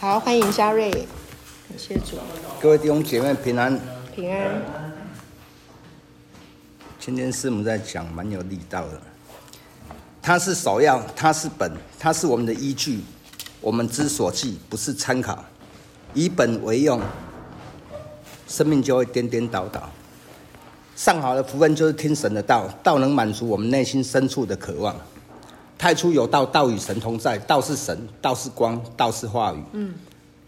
好，欢迎嘉瑞，感谢主。各位弟兄姐妹平安，平安。今天师母在讲，蛮有力道的。它是首要，它是本，它是我们的依据，我们之所记，不是参考。以本为用，生命就会颠颠倒倒。上好的福分就是听神的道，道能满足我们内心深处的渴望。太初有道，道与神同在，道是神，道是光，道是话语。嗯，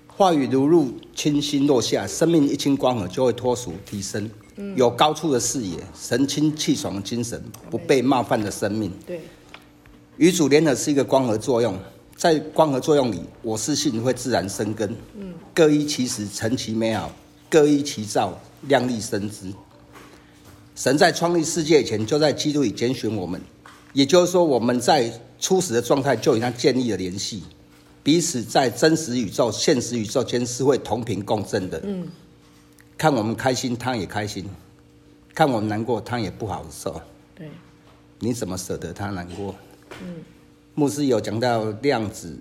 话语如入清心落下，生命一清光合就会脱俗提升。嗯，有高处的视野，神清气爽的精神，不被冒犯的生命。对，与主联合是一个光合作用，在光合作用里，我是信会自然生根。嗯，各依其时成其美好，各依其造量力生之。神在创立世界以前，就在基督里拣选我们。也就是说，我们在初始的状态就与他建立了联系，彼此在真实宇宙、现实宇宙间是会同频共振的。嗯，看我们开心，他也开心；看我们难过，他也不好受。对，你怎么舍得他难过？嗯，牧师有讲到量子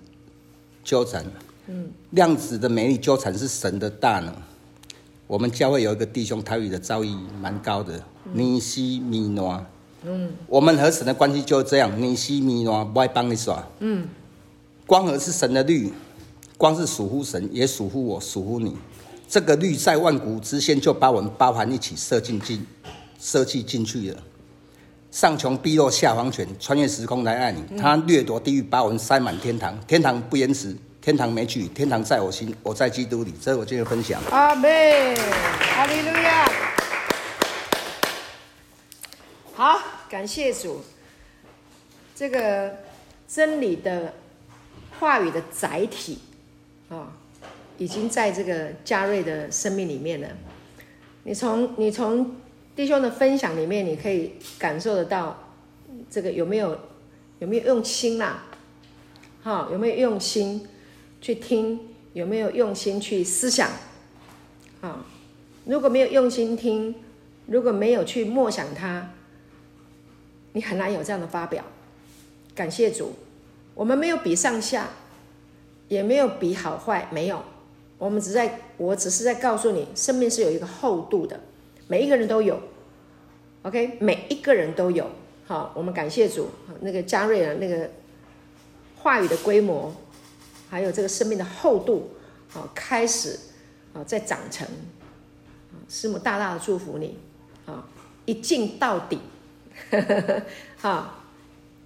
纠缠。嗯，量子的美丽纠缠是神的大能。我们教会有一个弟兄，台语的造诣蛮高的，尼西米诺。嗯，我们和神的关系就是这样，你西米诺不爱帮你耍。嗯，光合是神的律，光是属乎神，也属乎我，属乎你。这个律在万古之先就把我们包含一起设进进，设计进去了。上穷碧落下黄泉，穿越时空来爱你。他掠夺地狱，把我们塞满天堂。天堂不延迟，天堂没距离，天堂在我心，我在基督里。这是我今天的分享。阿门，哈利路亚。好，感谢主。这个真理的话语的载体啊、已经在这个嘉瑞的生命里面了。你从你从弟兄的分享里面，你可以感受得到，这个有没有有没有用心啦、啊？哈、有没有用心去听？有没有用心去思想？啊、如果没有用心听，如果没有去默想它。你很难有这样的发表，感谢主，我们没有比上下，也没有比好坏，没有，我们只在，我只是在告诉你，生命是有一个厚度的，每一个人都有，OK，每一个人都有，好，我们感谢主，那个嘉瑞的那个话语的规模，还有这个生命的厚度，好，开始啊，在长成，师母大大的祝福你，啊，一进到底。哈，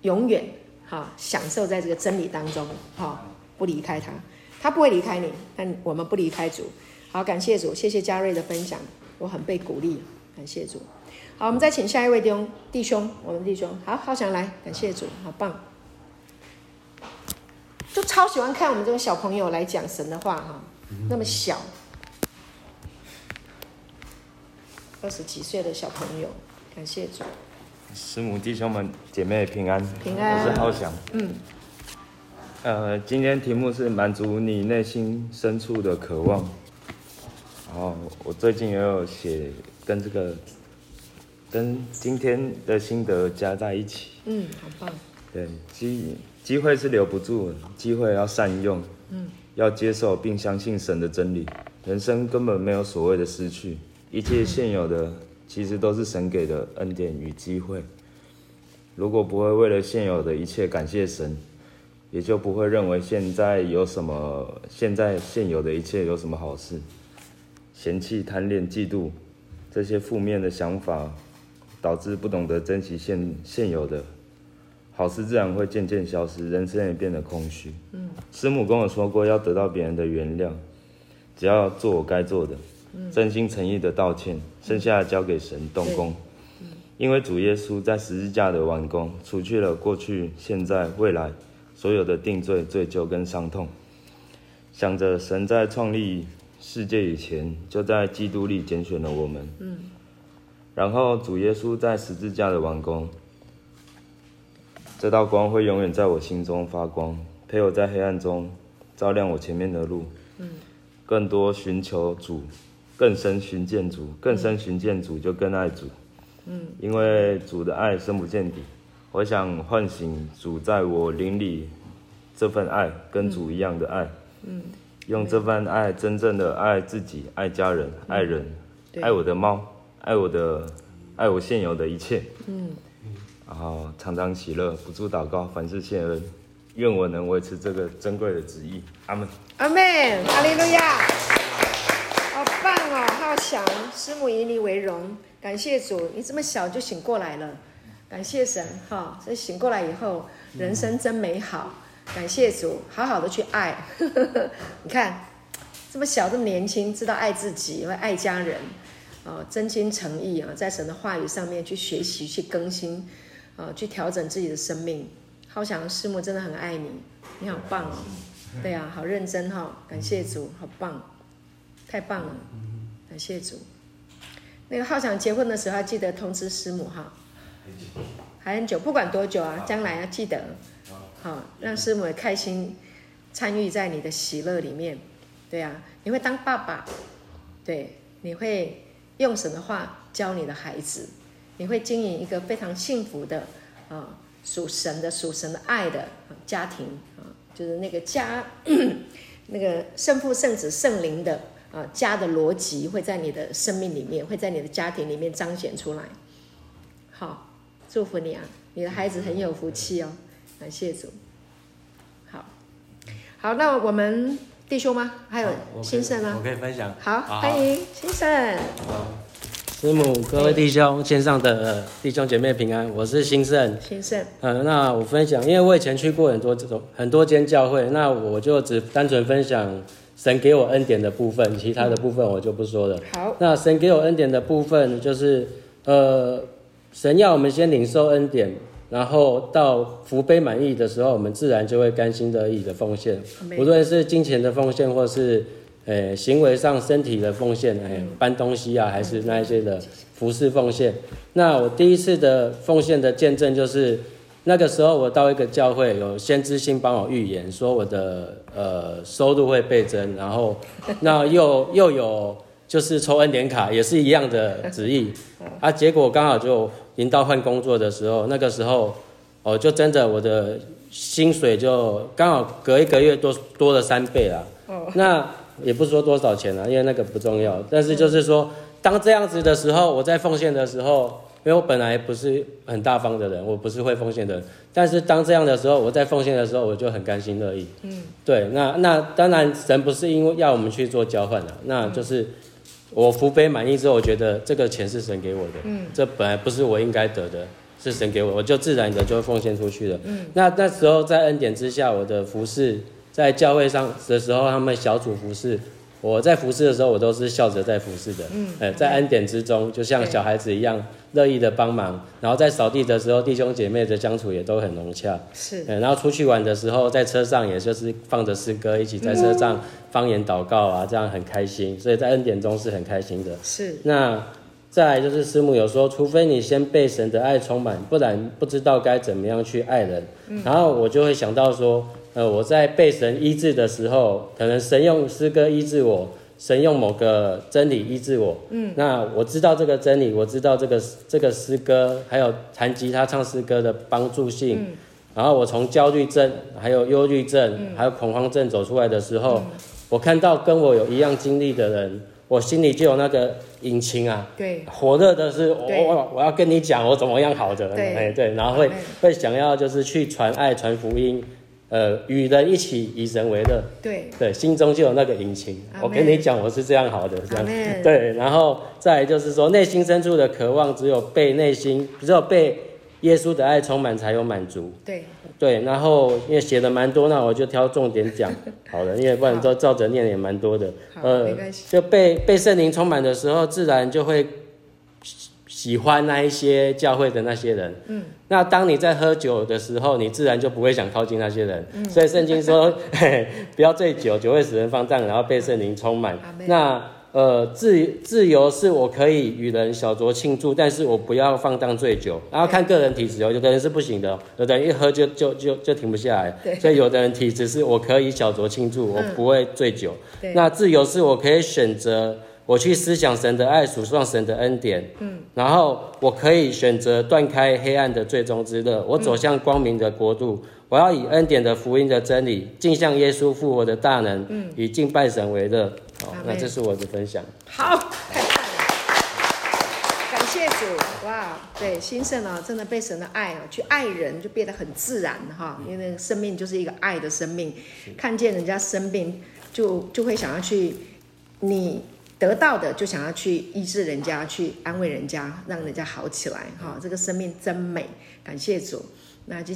永远哈享受在这个真理当中，哈不离开他，他不会离开你，但我们不离开主。好，感谢主，谢谢嘉瑞的分享，我很被鼓励，感谢主。好，我们再请下一位弟兄，弟兄，我们弟兄，好好想来，感谢主，好棒，就超喜欢看我们这种小朋友来讲神的话，哈，那么小，二十几岁的小朋友，感谢主。师母弟兄们姐妹平安，平安，我是浩翔。嗯，呃，今天题目是满足你内心深处的渴望。然后我最近也有写跟这个跟今天的心得加在一起。嗯，好棒。对，机机会是留不住的，机会要善用。嗯，要接受并相信神的真理。人生根本没有所谓的失去，一切现有的。其实都是神给的恩典与机会。如果不会为了现有的一切感谢神，也就不会认为现在有什么，现在现有的一切有什么好事。嫌弃、贪恋、嫉妒这些负面的想法，导致不懂得珍惜现现有的，好事自然会渐渐消失，人生也变得空虚。嗯，师母跟我说过，要得到别人的原谅，只要做我该做的。真心诚意的道歉，剩下的交给神动工。因为主耶稣在十字架的完工，除去了过去、现在、未来所有的定罪、罪疚跟伤痛。想着神在创立世界以前，就在基督里拣选了我们。然后主耶稣在十字架的完工，这道光会永远在我心中发光，陪我在黑暗中照亮我前面的路。更多寻求主。更深寻见主，更深寻见主就更爱主。嗯，因为主的爱深不见底。我想唤醒主在我灵里这份爱，跟主一样的爱。嗯，用这份爱真正的爱自己、爱家人、爱人、对爱我的猫、爱我的爱我现有的一切。嗯，然后常常喜乐，不住祷告，凡事谢恩。愿我能维持这个珍贵的旨意。阿门。阿门，哈利路亚，哦！浩翔，师母以你为荣，感谢主，你这么小就醒过来了，感谢神哈！所以醒过来以后，人生真美好，感谢主，好好的去爱。你看，这么小这么年轻，知道爱自己，会爱家人，哦，真心诚意啊，在神的话语上面去学习、去更新，啊，去调整自己的生命。浩翔师母真的很爱你，你好棒哦！对啊，好认真哈、哦，感谢主，好棒，太棒了，感谢主。那个浩翔结婚的时候记得通知师母哈，还很久，不管多久啊，将来要记得，好，让师母也开心参与在你的喜乐里面。对啊，你会当爸爸，对，你会用神的话教你的孩子，你会经营一个非常幸福的啊。属神的、属神的爱的家庭啊，就是那个家，那个圣父、圣子、圣灵的啊家的逻辑会在你的生命里面，会在你的家庭里面彰显出来。好，祝福你啊，你的孩子很有福气哦，感谢主。好，好，那我们弟兄吗？还有先生吗？我可以分享。好，好欢迎先生。好。师母，各位弟兄，线上的弟兄姐妹平安，我是兴盛。兴盛，嗯，那我分享，因为我以前去过很多这种很多间教会，那我就只单纯分享神给我恩典的部分，其他的部分我就不说了。好，那神给我恩典的部分，就是呃，神要我们先领受恩典，然后到福杯满意的时候，我们自然就会甘心乐意的奉献，无论是金钱的奉献，或是。诶，行为上身体的奉献，诶，搬东西啊，还是那一些的服侍奉献。那我第一次的奉献的见证，就是那个时候我到一个教会，有先知性帮我预言，说我的呃收入会倍增，然后 那又又有就是抽恩典卡，也是一样的旨意啊。结果刚好就临到换工作的时候，那个时候哦，就真的我的薪水就刚好隔一个月多多了三倍啦。那也不说多少钱了，因为那个不重要。但是就是说，当这样子的时候，我在奉献的时候，因为我本来不是很大方的人，我不是会奉献的人。但是当这样的时候，我在奉献的时候，我就很甘心乐意。嗯，对。那那当然，神不是因为要我们去做交换的，那就是我福杯满意之后，我觉得这个钱是神给我的。嗯，这本来不是我应该得的，是神给我，我就自然的就奉献出去了。嗯，那那时候在恩典之下，我的服饰。在教会上的时候，他们小组服侍，我在服侍的时候，我都是笑着在服侍的。嗯，哎，在恩典之中，就像小孩子一样，乐意的帮忙。然后在扫地的时候，弟兄姐妹的相处也都很融洽。是，然后出去玩的时候，在车上也就是放着诗歌，一起在车上方言祷告啊，这样很开心。所以在恩典中是很开心的。是。那再来就是师母有说，除非你先被神的爱充满，不然不知道该怎么样去爱人。嗯。然后我就会想到说。呃，我在被神医治的时候，可能神用诗歌医治我，神用某个真理医治我。嗯，那我知道这个真理，我知道这个这个诗歌，还有弹吉他唱诗歌的帮助性。嗯，然后我从焦虑症、还有忧郁症、嗯、还有恐慌症走出来的时候，嗯、我看到跟我有一样经历的人，我心里就有那个引擎啊，对，火热的是我我我要跟你讲我怎么样好的，对，哎对，然后会会想要就是去传爱传福音。呃，与人一起以神为乐，对对，心中就有那个引擎。我跟你讲，我是这样好的，这样对。然后再来就是说，内心深处的渴望，只有被内心，只有被耶稣的爱充满，才有满足。对对。然后因为写的蛮多，那我就挑重点讲 好了，因为不然都照着念也蛮多的。呃，就被被圣灵充满的时候，自然就会。喜欢那一些教会的那些人，嗯，那当你在喝酒的时候，你自然就不会想靠近那些人，嗯，所以圣经说，嘿 嘿，不要醉酒，酒会使人放荡，然后被圣灵充满。那呃，自自由是我可以与人小酌庆祝，但是我不要放荡醉酒。然后看个人体质哦，有的人是不行的，有的人一喝就就就就停不下来。对，所以有的人体质是我可以小酌庆祝，我不会醉酒。对，那自由是我可以选择。我去思想神的爱，数算神的恩典，嗯，然后我可以选择断开黑暗的最终之乐，我走向光明的国度。嗯、我要以恩典的福音的真理，敬向耶稣复活的大能，嗯，以敬拜神为乐。好，那这是我的分享。好，太棒了，感谢主，哇，对，新生啊，真的被神的爱啊，去爱人就变得很自然哈，因为生命就是一个爱的生命，看见人家生病，就就会想要去你。得到的就想要去医治人家，去安慰人家，让人家好起来，哈，这个生命真美，感谢主。那就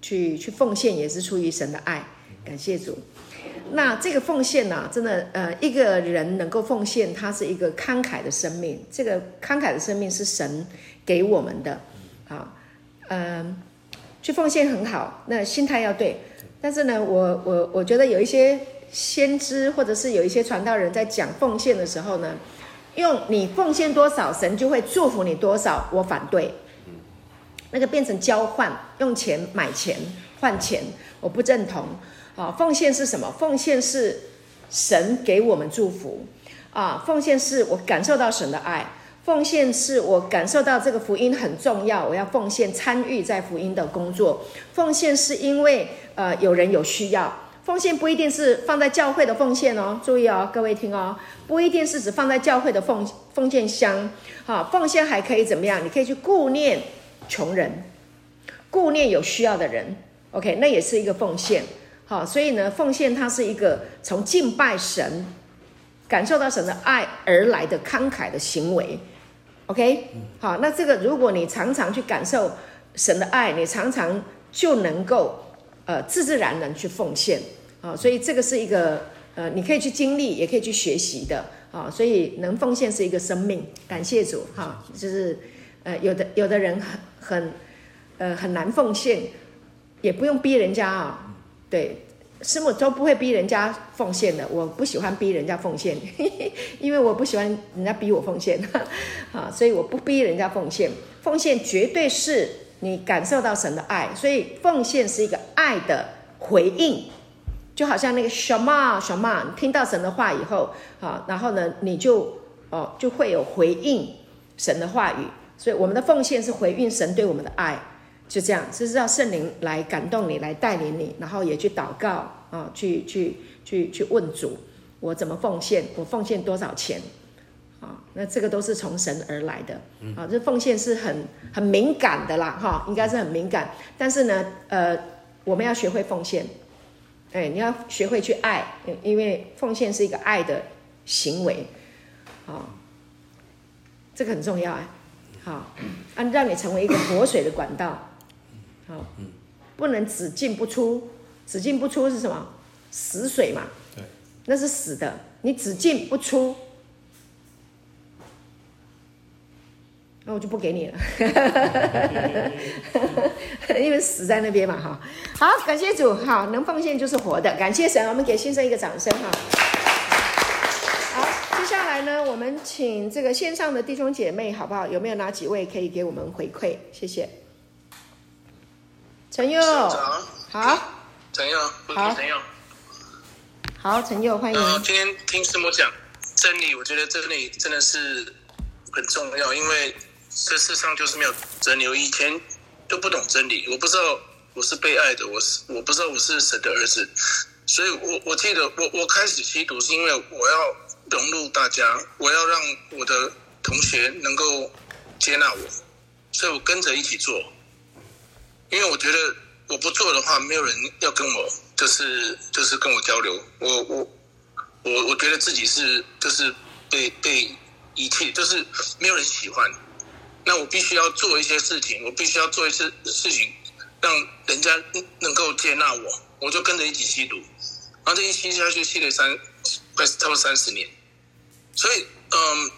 去去奉献也是出于神的爱，感谢主。那这个奉献呢，真的，呃，一个人能够奉献，他是一个慷慨的生命。这个慷慨的生命是神给我们的，好，嗯，去奉献很好，那心态要对。但是呢，我我我觉得有一些。先知或者是有一些传道人在讲奉献的时候呢，用你奉献多少，神就会祝福你多少。我反对，那个变成交换，用钱买钱换钱，我不认同。啊，奉献是什么？奉献是神给我们祝福啊，奉献是我感受到神的爱，奉献是我感受到这个福音很重要，我要奉献参与在福音的工作。奉献是因为呃有人有需要。奉献不一定是放在教会的奉献哦，注意哦，各位听哦，不一定是指放在教会的奉奉献箱，好，奉献还可以怎么样？你可以去顾念穷人，顾念有需要的人，OK，那也是一个奉献，好，所以呢，奉献它是一个从敬拜神、感受到神的爱而来的慷慨的行为，OK，好，那这个如果你常常去感受神的爱，你常常就能够。呃，自自然然去奉献啊，所以这个是一个呃，你可以去经历，也可以去学习的啊，所以能奉献是一个生命，感谢主哈、就是呃，有的有的人很很呃很难奉献，也不用逼人家啊，对，师母都不会逼人家奉献的，我不喜欢逼人家奉献，因为我不喜欢人家逼我奉献 啊，所以我不逼人家奉献，奉献绝对是。你感受到神的爱，所以奉献是一个爱的回应，就好像那个什么什么，听到神的话以后，啊，然后呢，你就哦就会有回应神的话语，所以我们的奉献是回应神对我们的爱，就这样，这是让圣灵来感动你，来带领你，然后也去祷告啊，去去去去问主，我怎么奉献，我奉献多少钱。啊，那这个都是从神而来的，啊，这奉献是很很敏感的啦，哈，应该是很敏感。但是呢，呃，我们要学会奉献，哎，你要学会去爱，因为奉献是一个爱的行为，啊，这个很重要啊，好，啊，让你成为一个活水的管道，好，不能只进不出，只进不出是什么？死水嘛，对，那是死的，你只进不出。那我就不给你了，因为死在那边嘛，哈。好，感谢主，好，能奉献就是活的，感谢神，我们给先生一个掌声，哈。好，接下来呢，我们请这个线上的弟兄姐妹，好不好？有没有哪几位可以给我们回馈？谢谢。陈佑，好。陈佑，好，陈佑，好，陈佑，欢迎。呃，今天听师母讲真理，我觉得真理真的是很重要，因为。这世上就是没有真理。我以前都不懂真理，我不知道我是被爱的，我是我不知道我是神的儿子。所以我我记得我我开始吸毒是因为我要融入大家，我要让我的同学能够接纳我，所以我跟着一起做。因为我觉得我不做的话，没有人要跟我，就是就是跟我交流。我我我我觉得自己是就是被被遗弃，就是没有人喜欢。那我必须要做一些事情，我必须要做一些事情，让人家能够接纳我，我就跟着一起吸毒，然后这一吸下去，吸了三快差不多三十年，所以嗯，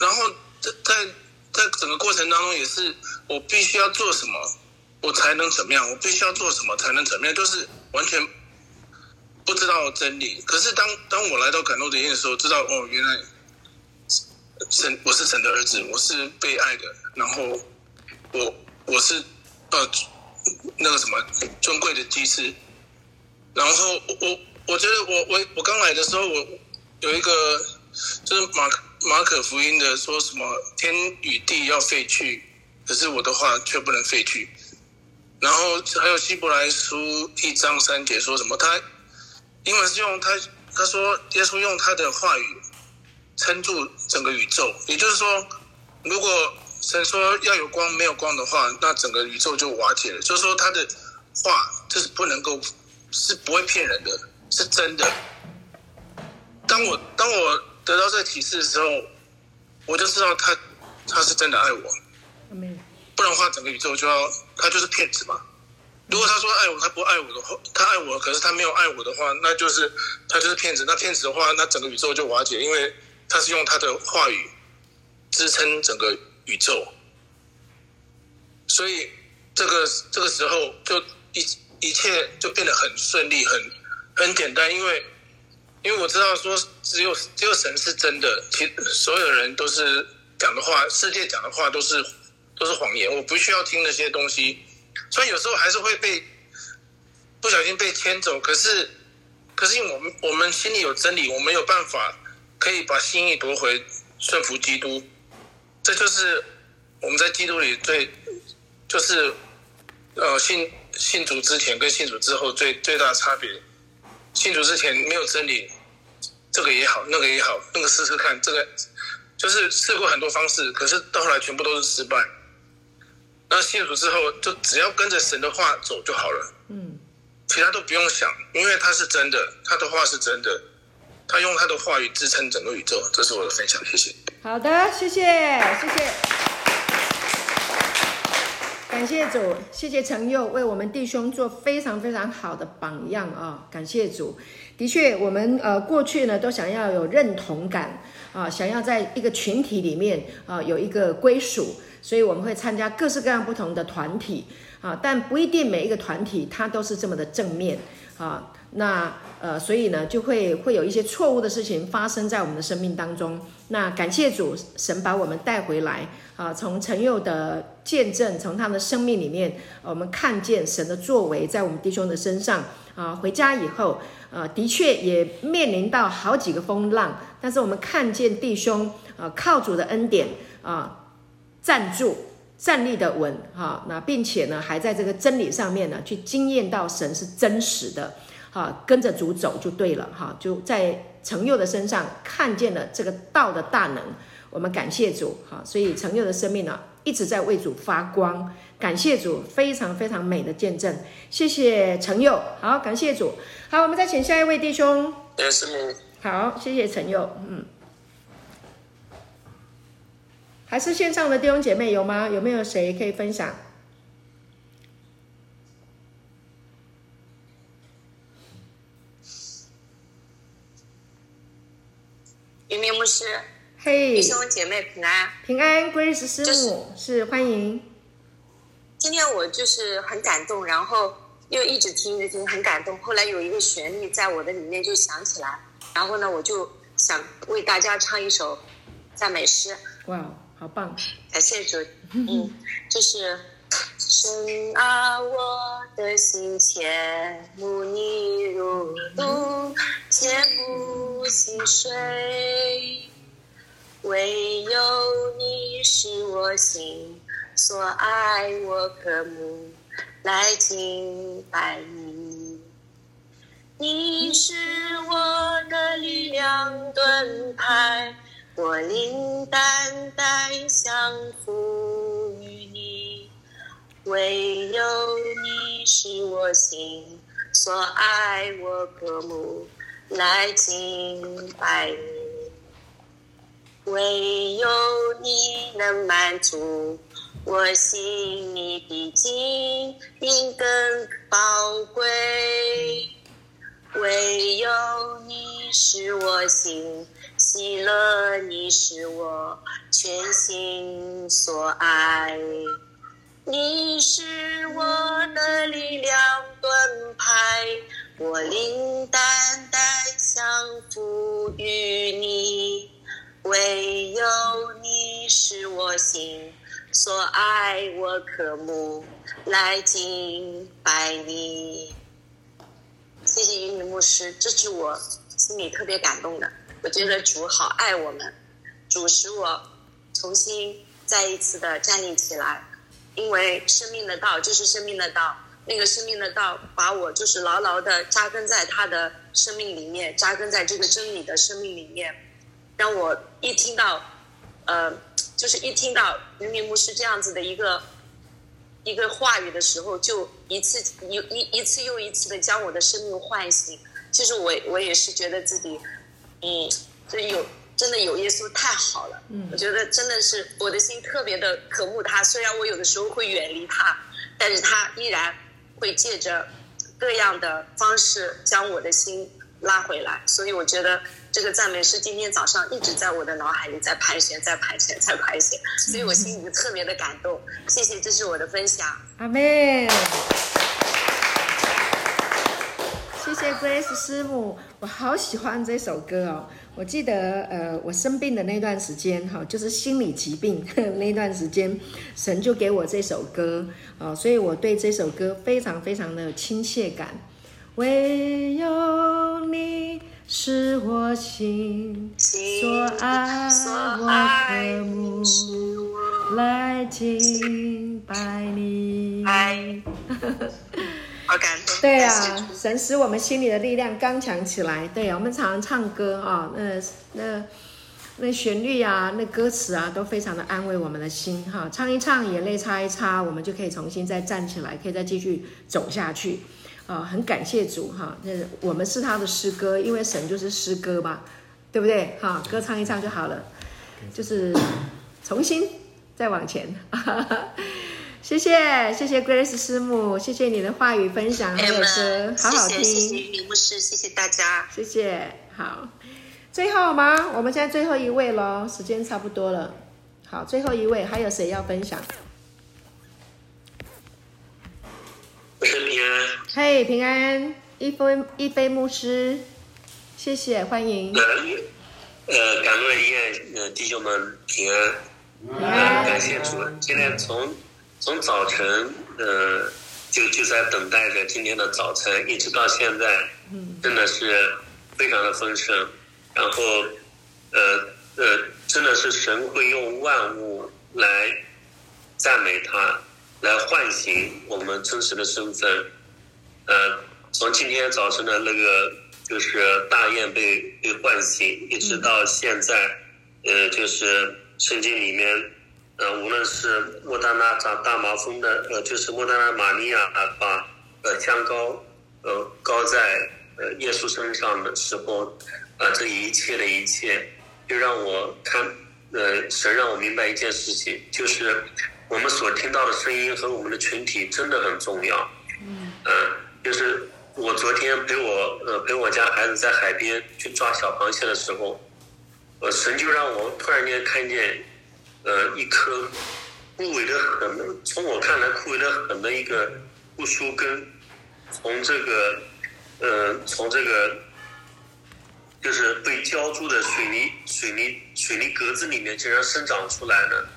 然后在在在整个过程当中也是，我必须要做什么，我才能怎么样？我必须要做什么才能怎么样？就是完全不知道真理。可是当当我来到感动的的时候，知道哦，原来。神，我是神的儿子，我是被爱的。然后我我是呃那个什么尊贵的祭司。然后我我觉得我我我刚来的时候，我有一个就是马马可福音的说什么天与地要废去，可是我的话却不能废去。然后还有希伯来书一章三节说什么？他英文是用他他说耶稣用他的话语撑住整个宇宙，也就是说，如果神说要有光没有光的话，那整个宇宙就瓦解了。就是说他的话就是不能够是不会骗人的，是真的。当我当我得到这个启示的时候，我就知道他他是真的爱我。不然的话，整个宇宙就要他就是骗子嘛。如果他说爱我，他不爱我的话，他爱我，可是他没有爱我的话，那就是他就是骗子。那骗子的话，那整个宇宙就瓦解，因为他是用他的话语支撑整个宇宙。所以这个这个时候就一一切就变得很顺利，很很简单，因为。因为我知道说只有只有神是真的，其所有人都是讲的话，世界讲的话都是都是谎言。我不需要听那些东西，所以有时候还是会被不小心被牵走。可是可是因为我们我们心里有真理，我们有办法可以把心意夺回，顺服基督。这就是我们在基督里最就是呃信信主之前跟信主之后最最大的差别。信主之前没有真理。这个也好，那个也好，那个试试看。这个就是试过很多方式，可是到后来全部都是失败。那信主之后，就只要跟着神的话走就好了。嗯，其他都不用想，因为他是真的，他的话是真的，他用他的话语支撑整个宇宙。这是我的分享，谢谢。好的，谢谢，谢谢，感谢主，谢谢陈佑为我们弟兄做非常非常好的榜样啊！感谢主。的确，我们呃过去呢都想要有认同感啊，想要在一个群体里面啊有一个归属，所以我们会参加各式各样不同的团体啊，但不一定每一个团体它都是这么的正面啊。那呃，所以呢就会会有一些错误的事情发生在我们的生命当中。那感谢主，神把我们带回来啊，从陈佑的见证，从他的生命里面，我们看见神的作为在我们弟兄的身上啊。回家以后。呃，的确也面临到好几个风浪，但是我们看见弟兄呃靠主的恩典啊、站住，站立的稳哈，那并且呢还在这个真理上面呢去经验到神是真实的哈，跟着主走就对了哈，就在程佑的身上看见了这个道的大能，我们感谢主哈，所以程佑的生命呢一直在为主发光。感谢主，非常非常美的见证。谢谢程佑，好，感谢主。好，我们再请下一位弟兄。好，谢谢程佑。嗯，还是线上的弟兄姐妹有吗？有没有谁可以分享？云明牧师，嘿，弟兄姐妹平安，平安，Grace 师母是欢迎。今天我就是很感动，然后又一直听着听，很感动。后来有一个旋律在我的里面就响起来，然后呢，我就想为大家唱一首赞美诗。哇，好棒！感谢主，嗯，就是神啊，我的心切慕你如露，切慕溪水，唯有你是我心。所爱我渴慕来敬拜你，你是我我灵单单降服于你，唯有你是我心所爱我渴慕来敬拜你，唯有你能满足。我心里的金银更宝贵，唯有你是我心喜乐，你是我全心所爱，你是我的力量盾牌，我灵单单相服于你，唯有你是我心。所爱我渴慕来敬拜你，谢谢云敏牧师，这是我心里特别感动的。我觉得主好爱我们，主使我重新再一次的站立起来，因为生命的道就是生命的道，那个生命的道把我就是牢牢的扎根在他的生命里面，扎根在这个真理的生命里面，让我一听到，呃，就是一听到云敏牧师这样子的一个一个话语的时候，就一次一一一次又一次的将我的生命唤醒。其实我我也是觉得自己。嗯，就有真的有耶稣太好了。嗯，我觉得真的是我的心特别的渴慕他。虽然我有的时候会远离他，但是他依然会借着各样的方式将我的心拉回来。所以我觉得这个赞美是今天早上一直在我的脑海里在盘旋，在盘旋，在盘旋。所以我心里特别的感动。谢谢，这是我的分享。阿门。谢谢 Grace 师母，我好喜欢这首歌哦。我记得，呃，我生病的那段时间，哈，就是心理疾病 那段时间，神就给我这首歌，哦，所以我对这首歌非常非常的亲切感。唯有你是我心所爱，我渴慕来敬拜你。好感动。对啊，神使我们心里的力量刚强起来。对啊，我们常常唱歌啊，那那那旋律啊，那歌词啊，都非常的安慰我们的心哈。唱一唱，眼泪擦一擦，我们就可以重新再站起来，可以再继续走下去。啊，很感谢主哈。那我们是他的诗歌，因为神就是诗歌吧，对不对？哈，歌唱一唱就好了，就是重新再往前。谢谢谢谢 Grace 师母，谢谢你的话语分享，还有歌好好听。谢谢谢谢李牧师，谢谢大家，谢谢。好，最后吗？我们现在最后一位喽，时间差不多了。好，最后一位还有谁要分享？我是平安。嘿，平安，一飞一飞牧师，谢谢欢迎。呃，呃，感恩一下呃弟兄们平安，平安，感谢主。今天从从早晨，呃，就就在等待着今天的早晨，一直到现在，真的是非常的丰盛。然后，呃呃，真的是神会用万物来赞美他，来唤醒我们真实的身份。呃，从今天早晨的那个就是大雁被被唤醒，一直到现在，呃，就是圣经里面。呃，无论是莫大拉长大麻风的，呃，就是莫大拉玛利亚把呃香膏呃膏在呃耶稣身上的时候，啊、呃，这一切的一切，就让我看，呃，神让我明白一件事情，就是我们所听到的声音和我们的群体真的很重要。嗯。呃，就是我昨天陪我呃陪我家孩子在海边去抓小螃蟹的时候，呃，神就让我突然间看见。呃，一棵枯萎的很，从我看来枯萎的很的一个树树根，从这个，呃，从这个，就是被浇筑的水泥水泥水泥格子里面竟然生长出来了。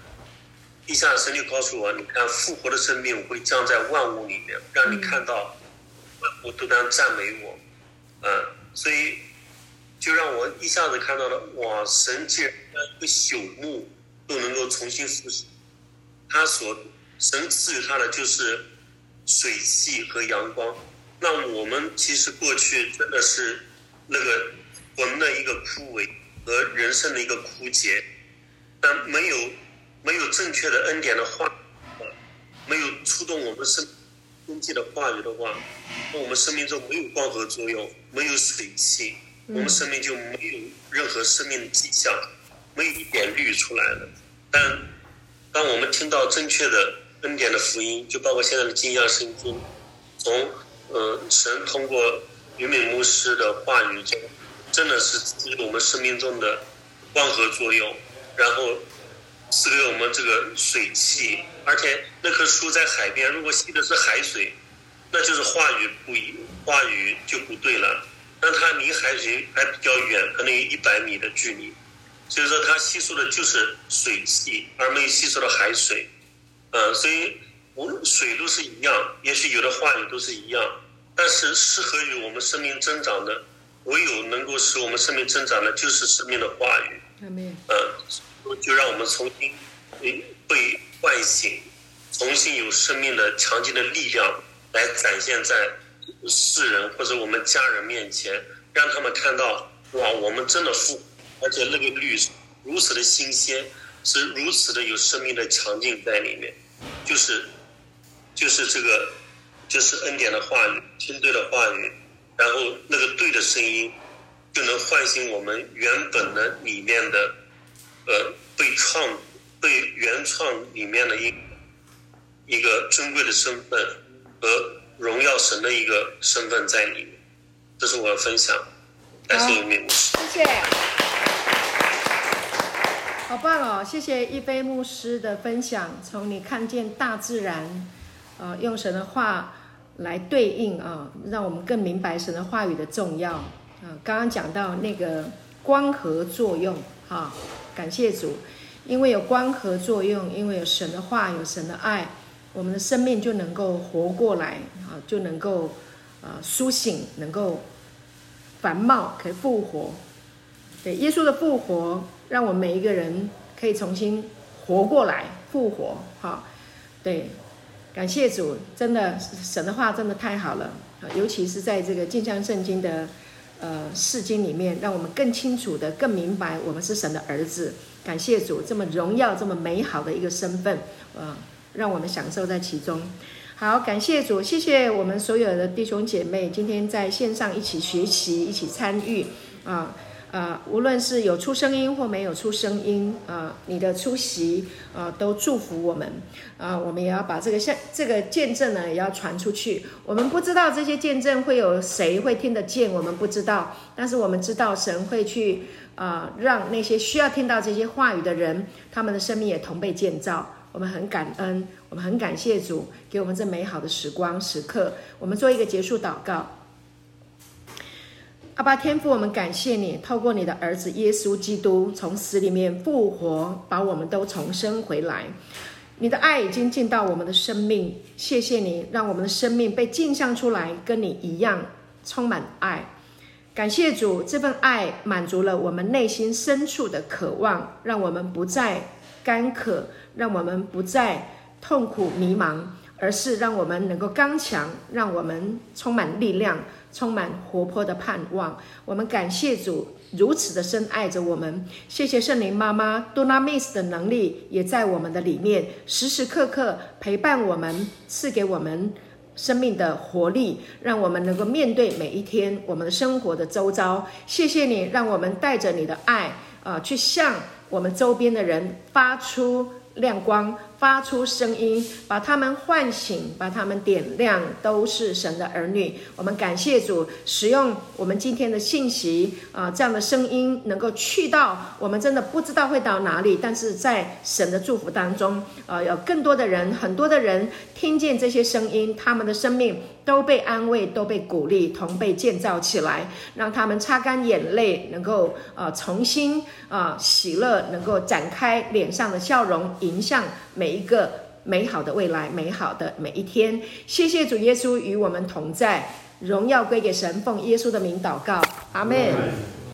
一下神就告诉我，你看复活的生命会降在万物里面，让你看到万物都当赞美我，嗯，所以就让我一下子看到了，哇，神竟然会朽木。都能够重新复苏，他所神赐予他的就是水气和阳光。那我们其实过去真的是那个魂的一个枯萎和人生的一个枯竭，但没有没有正确的恩典的话，没有触动我们生经济的话语的话，那我们生命中没有光合作用，没有水气，我们生命就没有任何生命的迹象。没有一点绿出来了，但当我们听到正确的恩典的福音，就包括现在的金钥圣经，从呃神通过云敏牧师的话语中，真的是赐给我们生命中的光合作用，然后赐给我们这个水汽，而且那棵树在海边，如果吸的是海水，那就是话语不一，话语就不对了，但它离海水还比较远，可能有一百米的距离。所以说，它吸收的就是水汽，而没有吸收的海水，嗯，所以无论水都是一样，也许有的话语都是一样，但是适合于我们生命增长的，唯有能够使我们生命增长的，就是生命的话语。嗯，就让我们重新被唤醒，重新有生命的强劲的力量来展现在世人或者我们家人面前，让他们看到哇，我们真的富，而且那个绿如此的新鲜，是如此的有生命的强劲在里面，就是就是这个就是恩典的话语，听对的话语。然后那个对的声音，就能唤醒我们原本的里面的，呃，被创、被原创里面的一一个尊贵的身份和荣耀神的一个身份在里面。这是我的分享，感谢一菲牧师。谢谢，好棒哦！谢谢一菲牧师的分享，从你看见大自然，呃，用神的话。来对应啊，让我们更明白神的话语的重要啊。刚刚讲到那个光合作用，哈，感谢主，因为有光合作用，因为有神的话，有神的爱，我们的生命就能够活过来啊，就能够啊苏醒，能够繁茂，可以复活。对，耶稣的复活，让我们每一个人可以重新活过来，复活，哈，对。感谢主，真的神的话真的太好了，尤其是在这个进香圣经的呃释经里面，让我们更清楚的、更明白我们是神的儿子。感谢主，这么荣耀、这么美好的一个身份，呃，让我们享受在其中。好，感谢主，谢谢我们所有的弟兄姐妹今天在线上一起学习、一起参与。啊、呃，无论是有出声音或没有出声音，啊、呃，你的出席，啊、呃，都祝福我们，啊、呃，我们也要把这个像这个见证呢，也要传出去。我们不知道这些见证会有谁会听得见，我们不知道，但是我们知道神会去，啊、让那些需要听到这些话语的人，他们的生命也同被建造。我们很感恩，我们很感谢主给我们这美好的时光时刻。我们做一个结束祷告。阿爸天父，我们感谢你，透过你的儿子耶稣基督从死里面复活，把我们都重生回来。你的爱已经进到我们的生命，谢谢你，让我们的生命被镜像出来，跟你一样充满爱。感谢主，这份爱满足了我们内心深处的渴望，让我们不再干渴，让我们不再痛苦迷茫，而是让我们能够刚强，让我们充满力量。充满活泼的盼望，我们感谢主如此的深爱着我们。谢谢圣灵妈妈 Dunamis 的能力也在我们的里面，时时刻刻陪伴我们，赐给我们生命的活力，让我们能够面对每一天我们的生活的周遭。谢谢你，让我们带着你的爱啊、呃，去向我们周边的人发出亮光。发出声音，把他们唤醒，把他们点亮，都是神的儿女。我们感谢主，使用我们今天的信息啊、呃，这样的声音能够去到我们真的不知道会到哪里，但是在神的祝福当中，呃，有更多的人，很多的人听见这些声音，他们的生命都被安慰，都被鼓励，同被建造起来，让他们擦干眼泪，能够、呃、重新啊、呃、喜乐，能够展开脸上的笑容，迎向。每一个美好的未来，美好的每一天，谢谢主耶稣与我们同在，荣耀归给神，奉耶稣的名祷告，阿门。